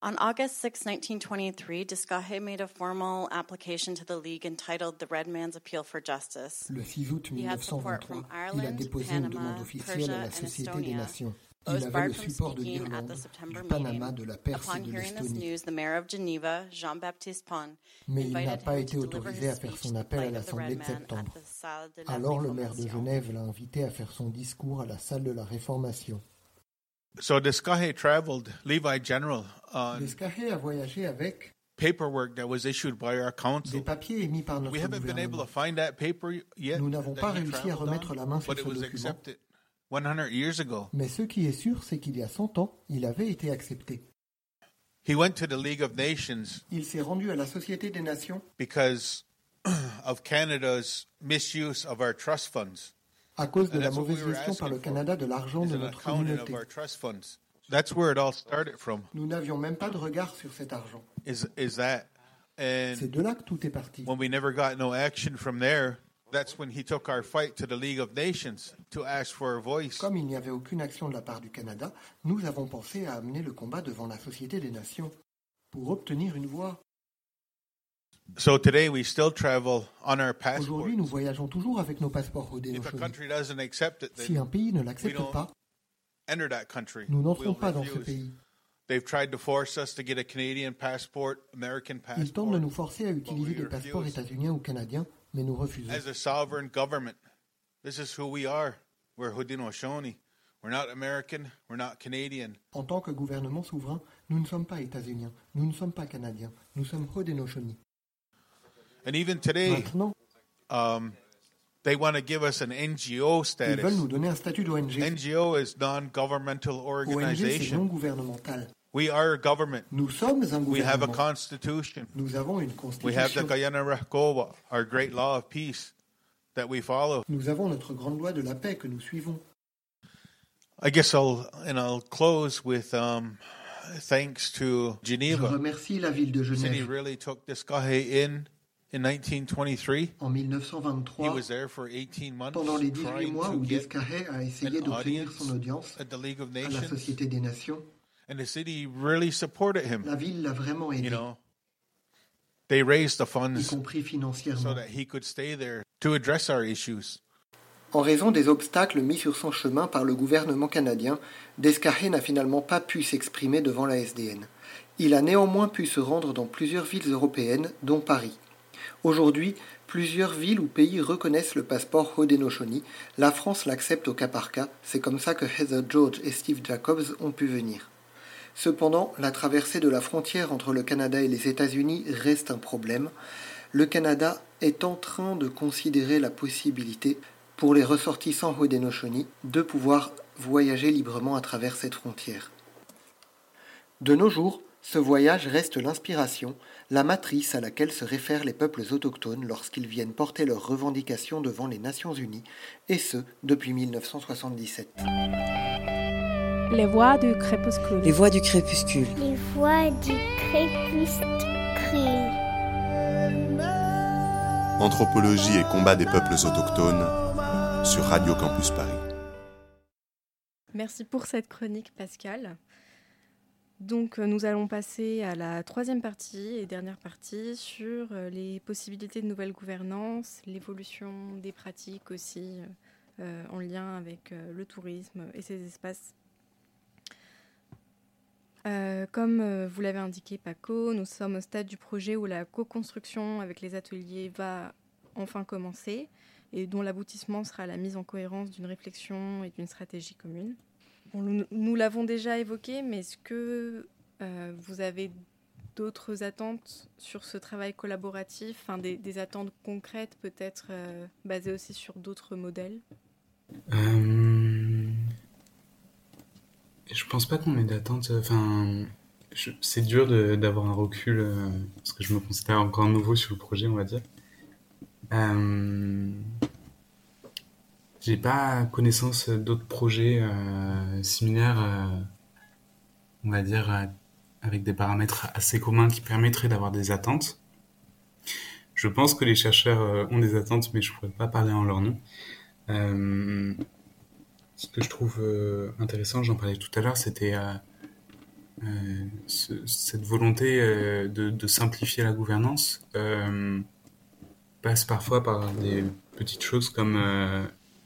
On August 6, 1923, Descahe made a formal application to the League entitled The Red Man's Appeal for Justice. Le 6 août 1923, il a déposé une demande officielle à la Société des Nations. Il avait le support de l'Irlande, du Panama, de la Perse et de l'Estonie. Mais il n'a pas été autorisé à faire son appel à l'Assemblée de septembre. Alors le maire de Genève l'a invité à faire son discours à la salle de la Réformation. So Descahe traveled, Levi General, on a voyagé avec paperwork that was issued by our council. des papiers émis par notre We haven't been able gouvernement. to find that paper yet. Nous n'avons that pas he réussi à traveled remettre on, la main sur but it ce was document. accepted 100 years ago. Mais ce qui est sûr, c'est qu'il y a 100 ans, il avait été accepté. He went to the League of Nations Il s'est rendu à la Société des Nations because of Canada's misuse of our trust funds. À cause de la mauvaise gestion par le Canada de l'argent de notre communauté. Nous n'avions même pas de regard sur cet argent. C'est de là que tout est parti. when we never got no action from there, that's when he took our fight to the League of Nations to ask for a voice. Comme il n'y avait aucune action de la part du Canada, nous avons pensé à amener le combat devant la Société des Nations pour obtenir une voix. So today we still travel on our passport. Aujourd'hui, nous voyageons toujours avec nos passeports If a Haudenosaunee. country doesn't accept it, Si un pays ne we l'accepte pas, enter that country. nous n'entrons pas dans ce pays. They've tried to force us to get a Canadian passport, American Ils tentent de passport. nous forcer à utiliser des passeports états-uniens ou canadiens, mais nous refusons. As a sovereign government, this is who we are. We're Haudenosaunee. We're not American. We're not Canadian. En tant que gouvernement souverain, nous ne sommes pas états-uniens, nous ne sommes pas canadiens, nous sommes Haudenosaunee. And even today, um, they want to give us an NGO ils status. veulent nous donner un statut d'ONG. NGO is non-governmental ONG, c'est non organization. gouvernemental. We are a government. Nous sommes un We have a constitution. Nous avons une We have the constitution. Guyana Rakowa, our great law of peace that we follow. Nous avons notre grande loi de la paix que nous suivons. I guess I'll and I'll close with um, thanks to Je Geneva. remercie la ville de The city Genève. really took this guy in in 1923. En He 1923, was there for 18 months pendant les 18 trying mois où get Descaret a essayé d'obtenir audience son audience at the League of à la Nations, Société des Nations, and the city really supported him. la ville l'a vraiment You aidé, know, they raised the y funds compris so financièrement. that he could stay there to address our issues. En raison des obstacles mis sur son chemin par le gouvernement canadien, Descaret n'a finalement pas pu s'exprimer devant la SDN. Il a néanmoins pu se rendre dans plusieurs villes européennes, dont Paris. Aujourd'hui, plusieurs villes ou pays reconnaissent le passeport Haudenosaunee. La France l'accepte au cas par cas. C'est comme ça que Heather George et Steve Jacobs ont pu venir. Cependant, la traversée de la frontière entre le Canada et les États-Unis reste un problème. Le Canada est en train de considérer la possibilité pour les ressortissants Haudenosaunee de pouvoir voyager librement à travers cette frontière. De nos jours, ce voyage reste l'inspiration, la matrice à laquelle se réfèrent les peuples autochtones lorsqu'ils viennent porter leurs revendications devant les Nations Unies, et ce, depuis 1977. Les voix du crépuscule. Les voix du crépuscule. Les voix du crépuscule. Anthropologie et combat des peuples autochtones sur Radio Campus Paris. Merci pour cette chronique, Pascal. Donc, euh, nous allons passer à la troisième partie et dernière partie sur euh, les possibilités de nouvelle gouvernance, l'évolution des pratiques aussi euh, en lien avec le tourisme et ces espaces. Comme vous l'avez indiqué, Paco, nous sommes au stade du projet où la co-construction avec les ateliers va enfin commencer et dont l'aboutissement sera la mise en cohérence d'une réflexion et d'une stratégie commune. Nous l'avons déjà évoqué, mais est-ce que euh, vous avez d'autres attentes sur ce travail collaboratif, enfin, des, attentes concrètes peut-être euh, basées aussi sur d'autres modèles? Euh, Je pense pas qu'on ait d'attente. Enfin, c'est dur d'avoir un recul euh, parce que je me considère encore nouveau sur le projet, on va dire. J'ai pas connaissance d'autres projets euh, similaires, euh, on va dire, euh, avec des paramètres assez communs qui permettraient d'avoir des attentes. Je pense que les chercheurs ont des attentes, mais je pourrais pas parler en leur nom. Ce que je trouve intéressant, j'en parlais tout à l'heure, c'était ce- cette volonté de, simplifier la gouvernance passe parfois par des petites choses comme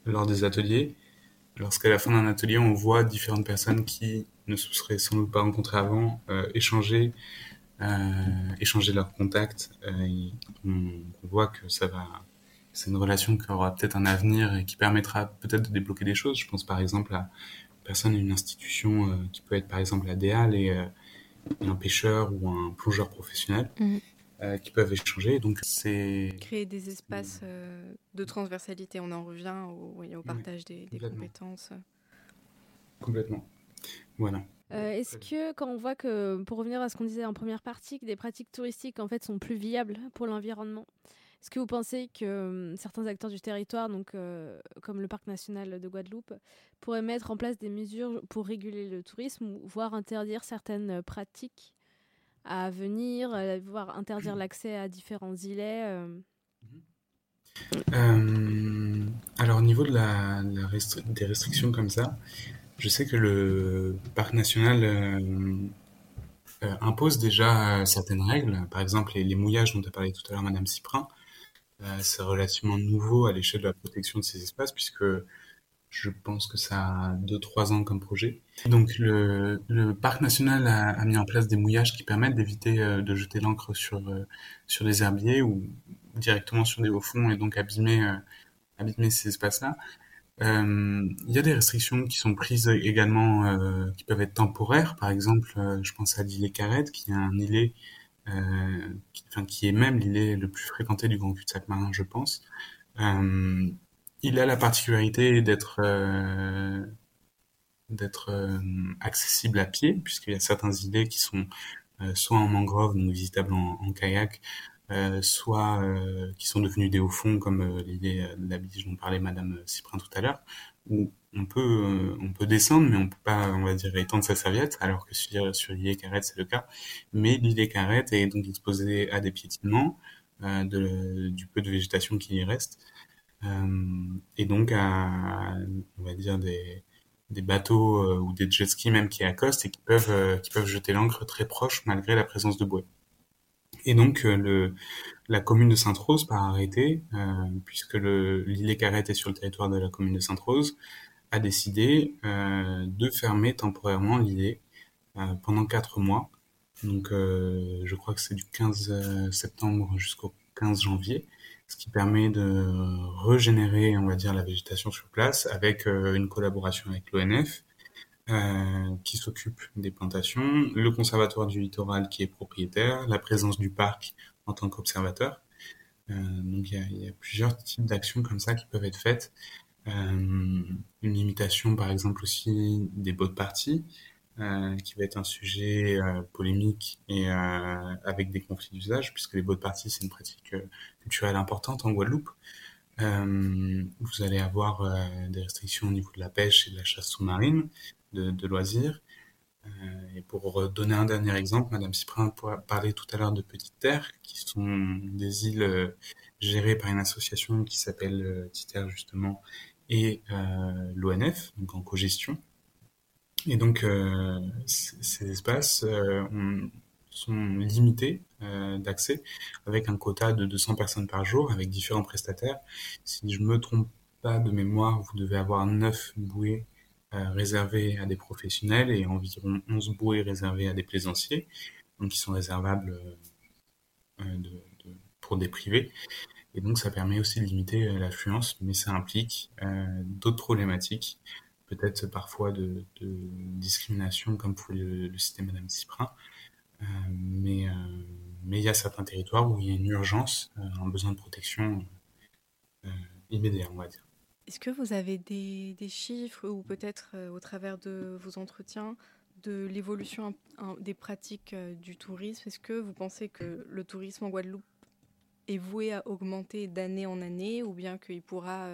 lors des ateliers. Lorsqu'à la fin d'un atelier, on voit différentes personnes qui ne se seraient sans doute pas rencontrées avant euh, échanger, euh, échanger leurs contacts. Euh, on, voit que ça va, c'est une relation qui aura peut-être un avenir et qui permettra peut-être de débloquer des choses. Je pense par exemple à une personne, une institution qui peut être par exemple la DEAL et, un pêcheur ou un plongeur professionnel Mhm. Euh, qui peuvent échanger. Donc c'est Créer des espaces euh, de transversalité, on en revient au, partage des, compétences. complètement. Voilà. Euh, Est-ce que quand on voit que, pour revenir à ce qu'on disait en première partie, que des pratiques touristiques en fait sont plus viables pour l'environnement, est-ce que vous pensez que hum, certains acteurs du territoire, donc euh, comme le parc national de Guadeloupe, pourraient mettre en place des mesures pour réguler le tourisme ou voire interdire certaines pratiques à venir, euh, voire interdire l'accès à différents îlets euh, Euh, alors au niveau de la, la restri- des restrictions comme ça, je sais que le parc national euh, impose déjà certaines règles. Par exemple, les, les mouillages dont a parlé tout à l'heure Madame Cyprin, c'est relativement nouveau à l'échelle de la protection de ces espaces puisque je pense que ça a 2-3 ans comme projet. Donc le, le parc national a, a mis en place des mouillages qui permettent d'éviter euh, de jeter l'encre sur, euh, sur des herbiers ou directement sur des hauts fonds et donc abîmer, euh, abîmer ces espaces-là. Euh, Il y a des restrictions qui sont prises également, euh, qui peuvent être temporaires. Par exemple, euh, je pense à l'îlet Carrette, qui est un îlet, qui, enfin, qui est même l'îlet le plus fréquenté du Grand Cul-de-Sac marin, je pense. Il a la particularité d'être d'être euh, accessible à pied, puisqu'il y a certains îlets qui sont euh, soit en mangrove, donc visitables en, en kayak, euh, soit euh, qui sont devenus des hauts fonds, comme euh, l'îlet euh, de la Biche dont parlait Madame Cyprin tout à l'heure, où on peut on peut descendre, mais on peut pas, on va dire, étendre sa serviette, alors que sur, sur l'îlet Carrette c'est le cas. Mais l'îlet Carrette est donc exposé à des piétinements, de, du peu de végétation qui y reste, et donc à, on va dire des des bateaux euh, ou des jet skis même qui accostent et qui peuvent euh, qui peuvent jeter l'ancre très proche malgré la présence de bouées. Et donc euh, le la commune de Sainte-Rose par arrêté, puisque le l'îlet Carrette est sur le territoire de la commune de Sainte-Rose, a décidé de fermer temporairement l'îlet pendant quatre mois. Donc euh, je crois que c'est du 15 septembre jusqu'au 15 janvier, ce qui permet de régénérer, on va dire, la végétation sur place avec euh, une collaboration avec l'ONF euh, qui s'occupe des plantations, le conservatoire du littoral qui est propriétaire, la présence du parc en tant qu'observateur. Euh, donc il y a, plusieurs types d'actions comme ça qui peuvent être faites. Une limitation, par exemple, aussi des bottes parties, euh, qui va être un sujet polémique et avec des conflits d'usage, puisque les bottes parties, c'est une pratique culturelle importante en Guadeloupe. Euh, vous allez avoir euh, des restrictions au niveau de la pêche et de la chasse sous-marine, de, loisirs. Euh, et pour donner un dernier exemple, Madame Cyprin parlait tout à l'heure de Petites Terres, qui sont des îles gérées par une association qui s'appelle Titer justement, et l'ONF, donc en cogestion. Et donc ces espaces sont limités euh, d'accès avec un quota de 200 personnes par jour avec différents prestataires. Si je me trompe pas de mémoire, vous devez avoir 9 bouées euh, réservées à des professionnels et environ 11 bouées réservées à des plaisanciers, donc qui sont réservables euh, pour des privés. Et donc ça permet aussi de limiter l'affluence, mais ça implique d'autres problématiques, peut-être parfois de, discrimination, comme pouvait le, le citer Madame Cyprin. Euh, mais euh, mais il y a certains territoires où il y a une urgence, euh, un besoin de protection immédiat, on va dire. Est-ce que vous avez des, chiffres ou peut-être au travers de vos entretiens de l'évolution des pratiques du tourisme, est-ce que vous pensez que le tourisme en Guadeloupe est voué à augmenter d'année en année ou bien qu'il pourra,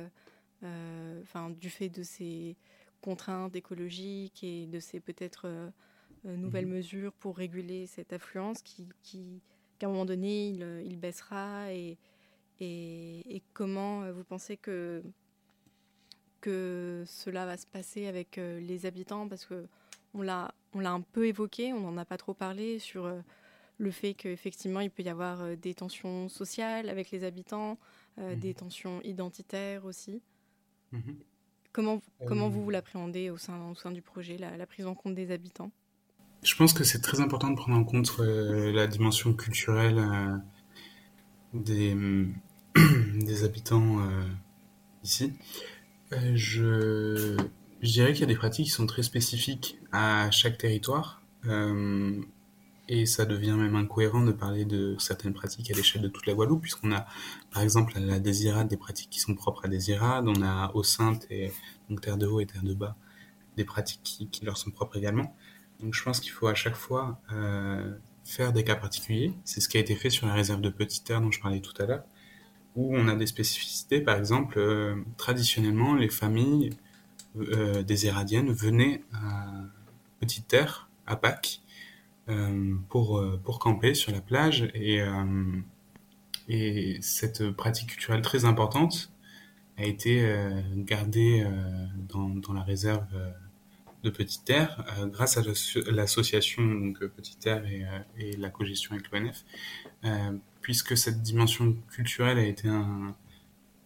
du fait de ces contraintes écologiques et de ces peut-être nouvelles mmh mesures pour réguler cette affluence qui, qui qu'à un moment donné, il, il baissera et, et, comment vous pensez que, que cela va se passer avec les habitants? Parce que on l'a, on l'a un peu évoqué, on n'en a pas trop parlé sur le fait qu'effectivement il peut y avoir des tensions sociales avec les habitants, mmh des tensions identitaires aussi. Mmh comment, comment vous, vous l'appréhendez au sein, au sein du projet, la, la prise en compte des habitants? Je pense que c'est très important de prendre en compte euh, la dimension culturelle euh, des, habitants euh, ici. je, je dirais qu'il y a des pratiques qui sont très spécifiques à chaque territoire. et ça devient même incohérent de parler de certaines pratiques à l'échelle de toute la Guadeloupe, puisqu'on a, par exemple, à la Désirade, des pratiques qui sont propres à Désirade. On a au Sainte, et donc Terre de Haut et Terre de Bas, des pratiques qui leur sont propres également. Donc je pense qu'il faut à chaque fois euh, faire des cas particuliers. C'est ce qui a été fait sur la réserve de Petite Terre dont je parlais tout à l'heure, où on a des spécificités. Par exemple, euh, traditionnellement, les familles euh, des Éradiennes venaient à Petite Terre, à Pâques, pour, pour camper sur la plage. Et, et cette pratique culturelle très importante a été gardée dans, dans la réserve de Petite Terre euh, grâce à l'association euh, Petite Terre et, euh, et la cogestion avec l'ONF, puisque cette dimension culturelle a été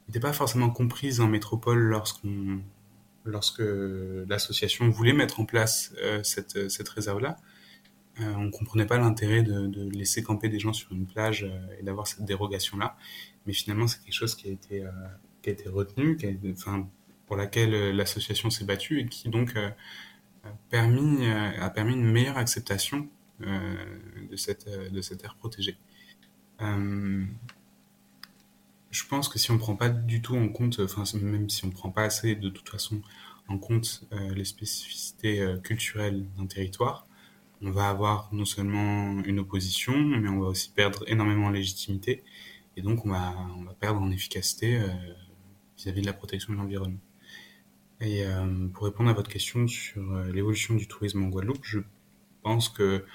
n'était pas forcément comprise en métropole lorsque l'association voulait mettre en place cette, cette réserve-là. on ne comprenait pas l'intérêt de, laisser camper des gens sur une plage et d'avoir cette dérogation-là. Mais finalement, c'est quelque chose qui a été, qui a été retenu, enfin, pour laquelle l'association s'est battue et qui donc permis, euh, a permis une meilleure acceptation euh, de, cette, euh, de cette aire protégée. je pense que si on ne prend pas du tout en compte, enfin même si on ne prend pas assez de toute façon en compte les spécificités culturelles d'un territoire, on va avoir non seulement une opposition, mais on va aussi perdre énormément en légitimité, et donc on va, on va perdre en efficacité vis-à-vis -vis de la protection de l'environnement. Et euh, pour répondre à votre question sur euh, l'évolution du tourisme en Guadeloupe, je pense que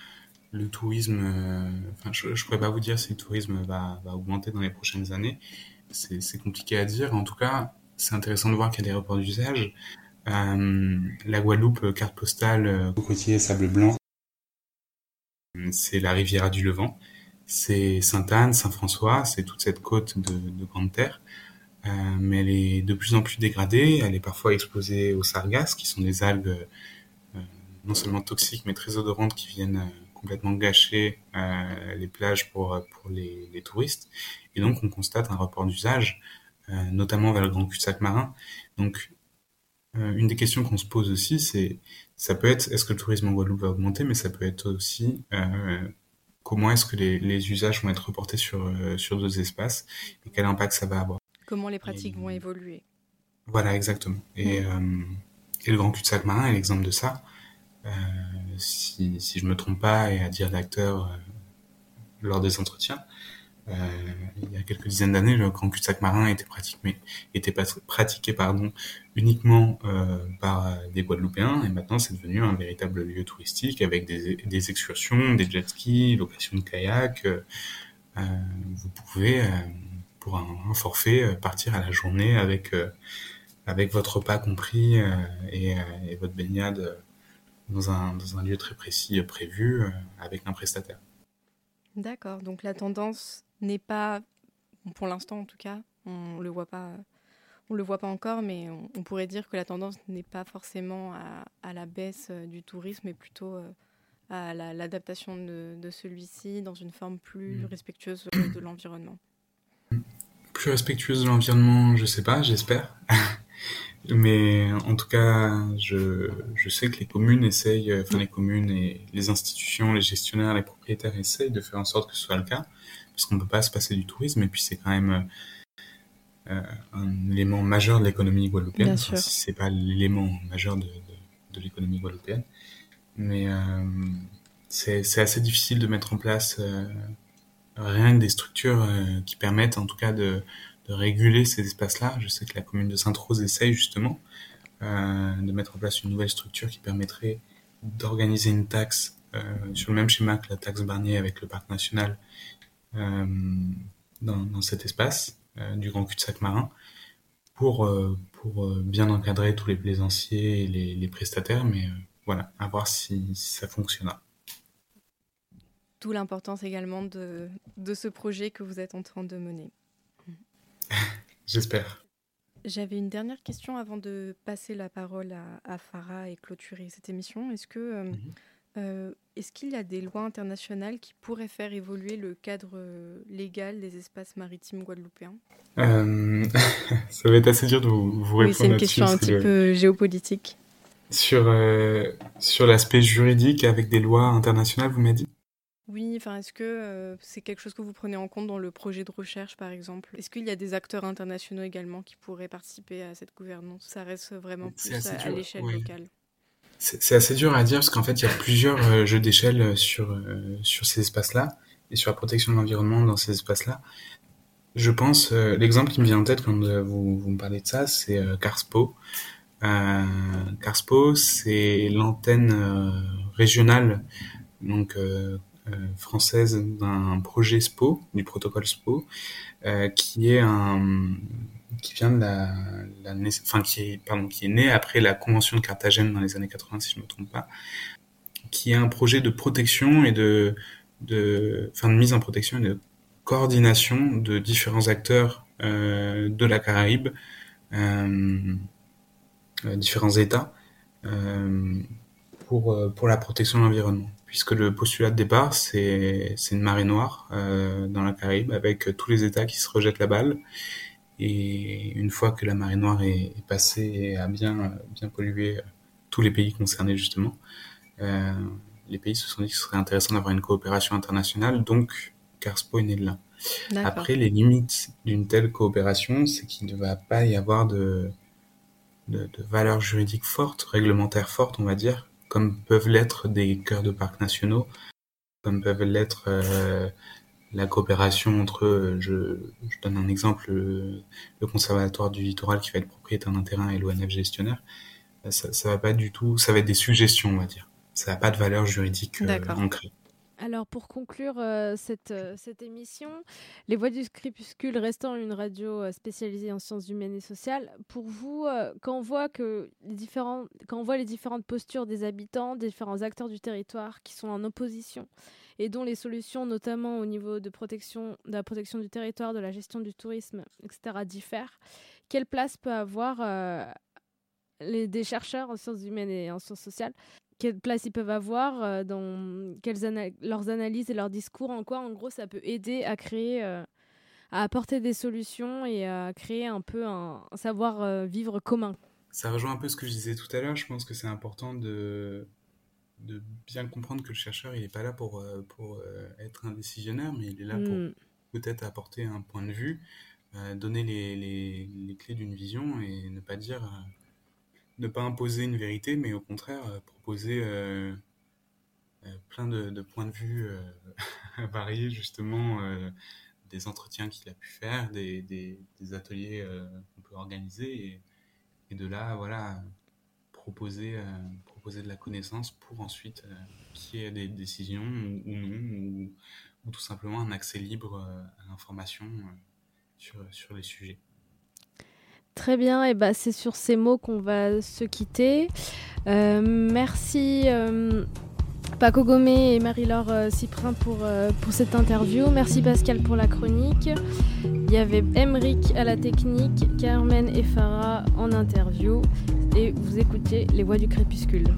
le tourisme, euh, enfin, je ne pourrais pas vous dire si le tourisme va, va augmenter dans les prochaines années. C'est compliqué à dire. En tout cas, c'est intéressant de voir qu'il y a des reports d'usage. Euh, la Guadeloupe, carte postale, côtier sable blanc, c'est la rivière du Levant, c'est Sainte-Anne, Saint-François, c'est toute cette côte de, de Grande Terre. Euh, mais elle est de plus en plus dégradée. Elle est parfois exposée aux sargasses, qui sont des algues euh, non seulement toxiques, mais très odorantes, qui viennent euh, complètement gâcher les plages pour, les, touristes. Et donc, on constate un report d'usage, notamment vers le grand cul-de-sac marin. Donc, une des questions qu'on se pose aussi, c'est ça peut être est-ce que le tourisme en Guadeloupe va augmenter, mais ça peut être aussi comment est-ce que les, les, usages vont être reportés sur, sur d'autres espaces et quel impact ça va avoir. Comment les pratiques vont évoluer. Voilà, exactement. Et, mm. euh, et le grand cul-de-sac marin est l'exemple de ça. Euh, si, si je me trompe pas, et à dire d'acteur euh, lors des entretiens, il y a quelques dizaines d'années, le grand cul-de-sac marin était pratiqué, était pratiqué pardon, uniquement par des Guadeloupéens, et maintenant c'est devenu un véritable lieu touristique avec des, des excursions, des jet skis, location de kayak. vous pouvez pour un, forfait, euh, partir à la journée avec, euh, avec votre repas compris euh, et, votre baignade dans un, dans un lieu très précis prévu avec un prestataire. D'accord, donc la tendance n'est pas, pour l'instant en tout cas, on le voit pas, on le voit pas encore, mais on, pourrait dire que la tendance n'est pas forcément à, à, la baisse du tourisme, mais plutôt à l'adaptation de, de celui-ci dans une forme plus mmh. respectueuse de l'environnement. Plus respectueuse de l'environnement, je sais pas, j'espère. Mais en tout cas, je, je sais que les communes essayent, enfin les communes et les institutions, les gestionnaires, les propriétaires essayent de faire en sorte que ce soit le cas, parce qu'on ne peut pas se passer du tourisme, et puis c'est quand même euh, un élément majeur de l'économie guadeloupéenne, si c'est pas l'élément majeur de, de, de l'économie guadeloupéenne. mais c'est assez difficile de mettre en place rien que des structures qui permettent en tout cas de, réguler ces espaces-là. Je sais que la commune de Sainte-Rose essaye justement de mettre en place une nouvelle structure qui permettrait d'organiser une taxe sur le même schéma que la taxe Barnier avec le parc national dans, cet espace du grand cul-de-sac marin pour, euh, pour euh, bien encadrer tous les plaisanciers et les, prestataires, mais euh, voilà, à voir si, ça fonctionnera. D'où l'importance également de, de ce projet que vous êtes en train de mener. J'espère. J'avais une dernière question avant de passer la parole à, à Farah et clôturer cette émission. Est-ce que mhm. Euh, est-ce qu'il y a des lois internationales qui pourraient faire évoluer le cadre euh, légal des espaces maritimes guadeloupéens? Euh, Ça va être assez dur de vous, répondre. Oui, c'est une question un petit peu géopolitique. Sur, sur l'aspect juridique avec des lois internationales, vous m'avez dit? Oui, enfin, est-ce que c'est quelque chose que vous prenez en compte dans le projet de recherche, par exemple? Est-ce qu'il y a des acteurs internationaux également qui pourraient participer à cette gouvernance? Ça reste vraiment plus à, l'échelle locale. C'est assez dur à dire parce qu'en fait, il y a plusieurs euh, jeux d'échelle euh, sur, euh, sur ces espaces-là et sur la protection de l'environnement dans ces espaces-là. Je pense, l'exemple qui me vient en tête quand vous, vous me parlez de ça, c'est Carspo. Carspo, c'est l'antenne régionale donc française d'un projet SPO, du protocole SPO, qui est un qui vient de la, la qui est pardon qui est né après la convention de Carthagène dans les années 80 si je me trompe pas, qui est un projet de protection et de de enfin de mise en protection et de coordination de différents acteurs euh, de la Caraïbe, euh, euh différents États euh, pour euh, pour la protection de l'environnement. Puisque le postulat de départ, c'est une marée noire dans la Caraïbe avec tous les États qui se rejettent la balle. Et une fois que la marée noire est, passée et a bien, bien pollué euh, tous les pays concernés justement, euh, les pays se sont dit que ce serait intéressant d'avoir une coopération internationale, donc Carspo est né de là. Après, les limites d'une telle coopération, c'est qu'il ne va pas y avoir de, de, de valeurs juridiques fortes, réglementaires fortes, on va dire, comme peuvent l'être des cœurs de parcs nationaux, comme peuvent l'être euh, la coopération entre, je, je donne un exemple, le, conservatoire du littoral qui va être propriétaire d'un terrain et l'ONF gestionnaire, ça, ça va pas du tout, ça va être des suggestions, on va dire. Ça n'a pas de valeur juridique euh, ancrée. Alors pour conclure euh, cette, euh, cette émission, Les Voix du Crépuscule restant une radio spécialisée en sciences humaines et sociales, pour vous, quand, on voit que les différents, quand on voit les différentes postures des habitants, des différents acteurs du territoire qui sont en opposition et dont les solutions, notamment au niveau de, protection, de la protection du territoire, de la gestion du tourisme, etc., diffèrent. Quelle place peut avoir euh, les, des chercheurs en sciences humaines et en sciences sociales Quelle place ils peuvent avoir euh, dans quelles leurs analyses et leurs discours En quoi, en gros, ça peut aider à créer, euh, à apporter des solutions et à créer un peu un, un savoir-vivre commun ça rejoint un peu ce que je disais tout à l'heure. Je pense que c'est important de, de bien comprendre que le chercheur, il n'est pas là pour, euh, pour euh, être un décisionnaire, mais il est là pour mm. peut-être apporter un point de vue, euh, donner les, les, les clés d'une vision et ne pas dire, ne pas imposer une vérité, mais au contraire proposer plein de, points de vue variés, justement, des entretiens qu'il a pu faire, des, ateliers qu'on peut organiser, et, de là, voilà, proposer proposer de la connaissance pour ensuite euh, qu'il y ait des décisions ou, non, ou, tout simplement un accès libre euh, à l'information euh, sur les sujets. Très bien, et bah c'est sur ces mots qu'on va se quitter. merci Paco Gomé et Marie-Laure Cyprin pour, pour cette interview. Merci Pascal pour la chronique. Il y avait Emeric à la technique, Carmen et Farah en interview et vous écoutez Les Voix du Crépuscule.